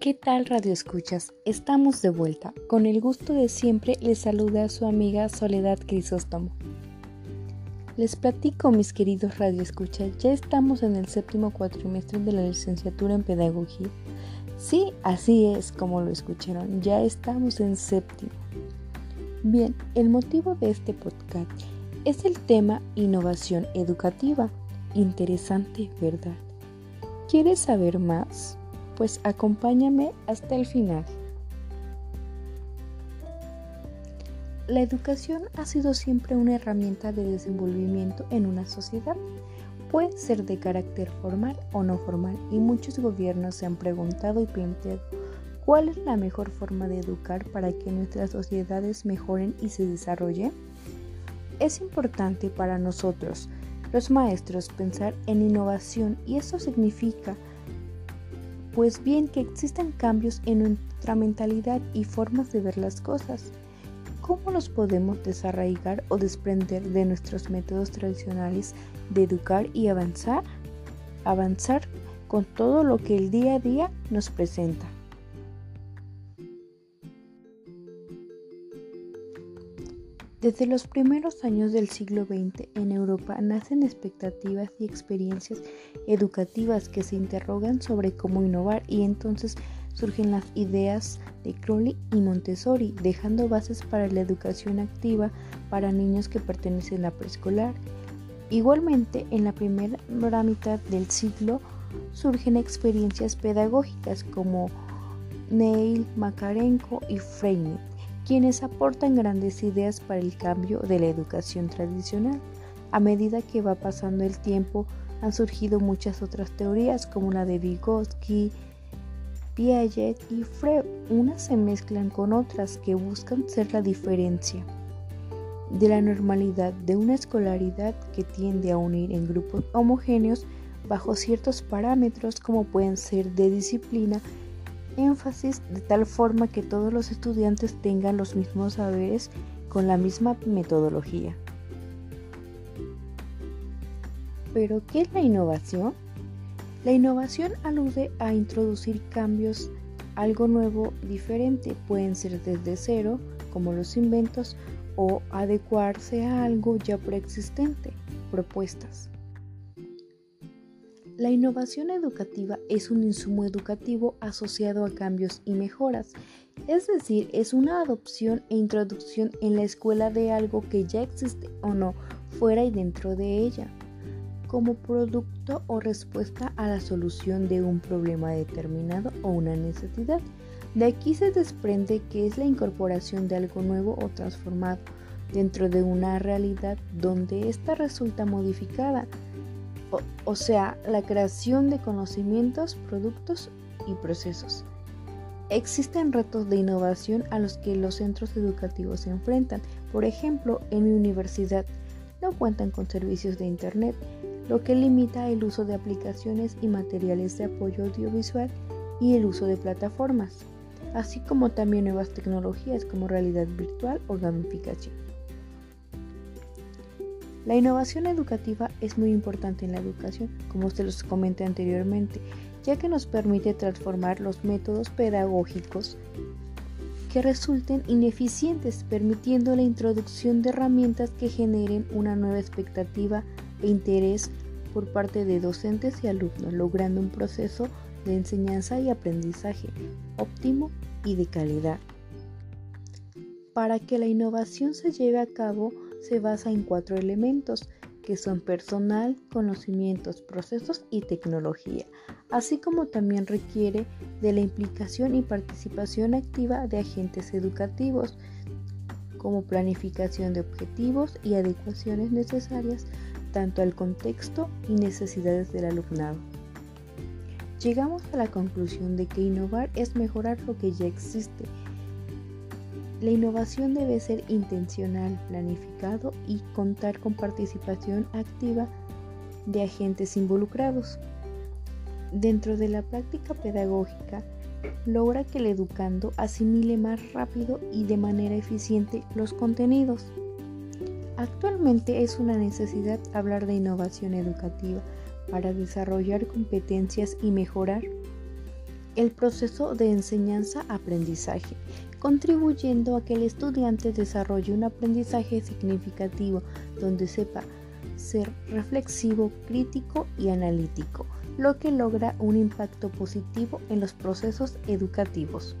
¿Qué tal Radio Escuchas? Estamos de vuelta. Con el gusto de siempre les saluda a su amiga Soledad Crisóstomo. Les platico, mis queridos Radio Escuchas, ya estamos en el séptimo cuatrimestre de la licenciatura en Pedagogía. Sí, así es como lo escucharon, ya estamos en séptimo. Bien, el motivo de este podcast es el tema innovación educativa. Interesante, ¿verdad? ¿Quieres saber más? Pues acompáñame hasta el final. La educación ha sido siempre una herramienta de desenvolvimiento en una sociedad. Puede ser de carácter formal o no formal y muchos gobiernos se han preguntado y planteado cuál es la mejor forma de educar para que nuestras sociedades mejoren y se desarrollen. Es importante para nosotros, los maestros, pensar en innovación y eso significa pues bien que existen cambios en nuestra mentalidad y formas de ver las cosas. ¿Cómo nos podemos desarraigar o desprender de nuestros métodos tradicionales de educar y avanzar? Avanzar con todo lo que el día a día nos presenta. Desde los primeros años del siglo XX en Europa nacen expectativas y experiencias educativas que se interrogan sobre cómo innovar y entonces surgen las ideas de Crowley y Montessori, dejando bases para la educación activa para niños que pertenecen a preescolar. Igualmente, en la primera mitad del siglo surgen experiencias pedagógicas como Neil, Makarenko y Freinet quienes aportan grandes ideas para el cambio de la educación tradicional. A medida que va pasando el tiempo, han surgido muchas otras teorías como la de Vygotsky, Piaget y Freud. Unas se mezclan con otras que buscan ser la diferencia de la normalidad de una escolaridad que tiende a unir en grupos homogéneos bajo ciertos parámetros como pueden ser de disciplina, énfasis de tal forma que todos los estudiantes tengan los mismos saberes con la misma metodología. ¿Pero qué es la innovación? La innovación alude a introducir cambios, algo nuevo, diferente. Pueden ser desde cero, como los inventos, o adecuarse a algo ya preexistente, propuestas. La innovación educativa es un insumo educativo asociado a cambios y mejoras, es decir, es una adopción e introducción en la escuela de algo que ya existe o no, fuera y dentro de ella, como producto o respuesta a la solución de un problema determinado o una necesidad. De aquí se desprende que es la incorporación de algo nuevo o transformado dentro de una realidad donde ésta resulta modificada o, sea, la creación de conocimientos, productos y procesos. Existen retos de innovación a los que los centros educativos se enfrentan. Por ejemplo, en mi universidad no cuentan con servicios de Internet, lo que limita el uso de aplicaciones y materiales de apoyo audiovisual y el uso de plataformas, así como también nuevas tecnologías como realidad virtual o gamificación. La innovación educativa es muy importante en la educación, como se los comenté anteriormente, ya que nos permite transformar los métodos pedagógicos que resulten ineficientes, permitiendo la introducción de herramientas que generen una nueva expectativa e interés por parte de docentes y alumnos, logrando un proceso de enseñanza y aprendizaje óptimo y de calidad. Para que la innovación se lleve a cabo, se basa en cuatro elementos que son personal, conocimientos, procesos y tecnología, así como también requiere de la implicación y participación activa de agentes educativos, como planificación de objetivos y adecuaciones necesarias tanto al contexto y necesidades del alumnado. Llegamos a la conclusión de que innovar es mejorar lo que ya existe la innovación debe ser intencional, planificado y contar con participación activa de agentes involucrados. Dentro de la práctica pedagógica, logra que el educando asimile más rápido y de manera eficiente los contenidos. Actualmente es una necesidad hablar de innovación educativa para desarrollar competencias y mejorar el proceso de enseñanza-aprendizaje, contribuyendo a que el estudiante desarrolle un aprendizaje significativo donde sepa ser reflexivo, crítico y analítico, lo que logra un impacto positivo en los procesos educativos.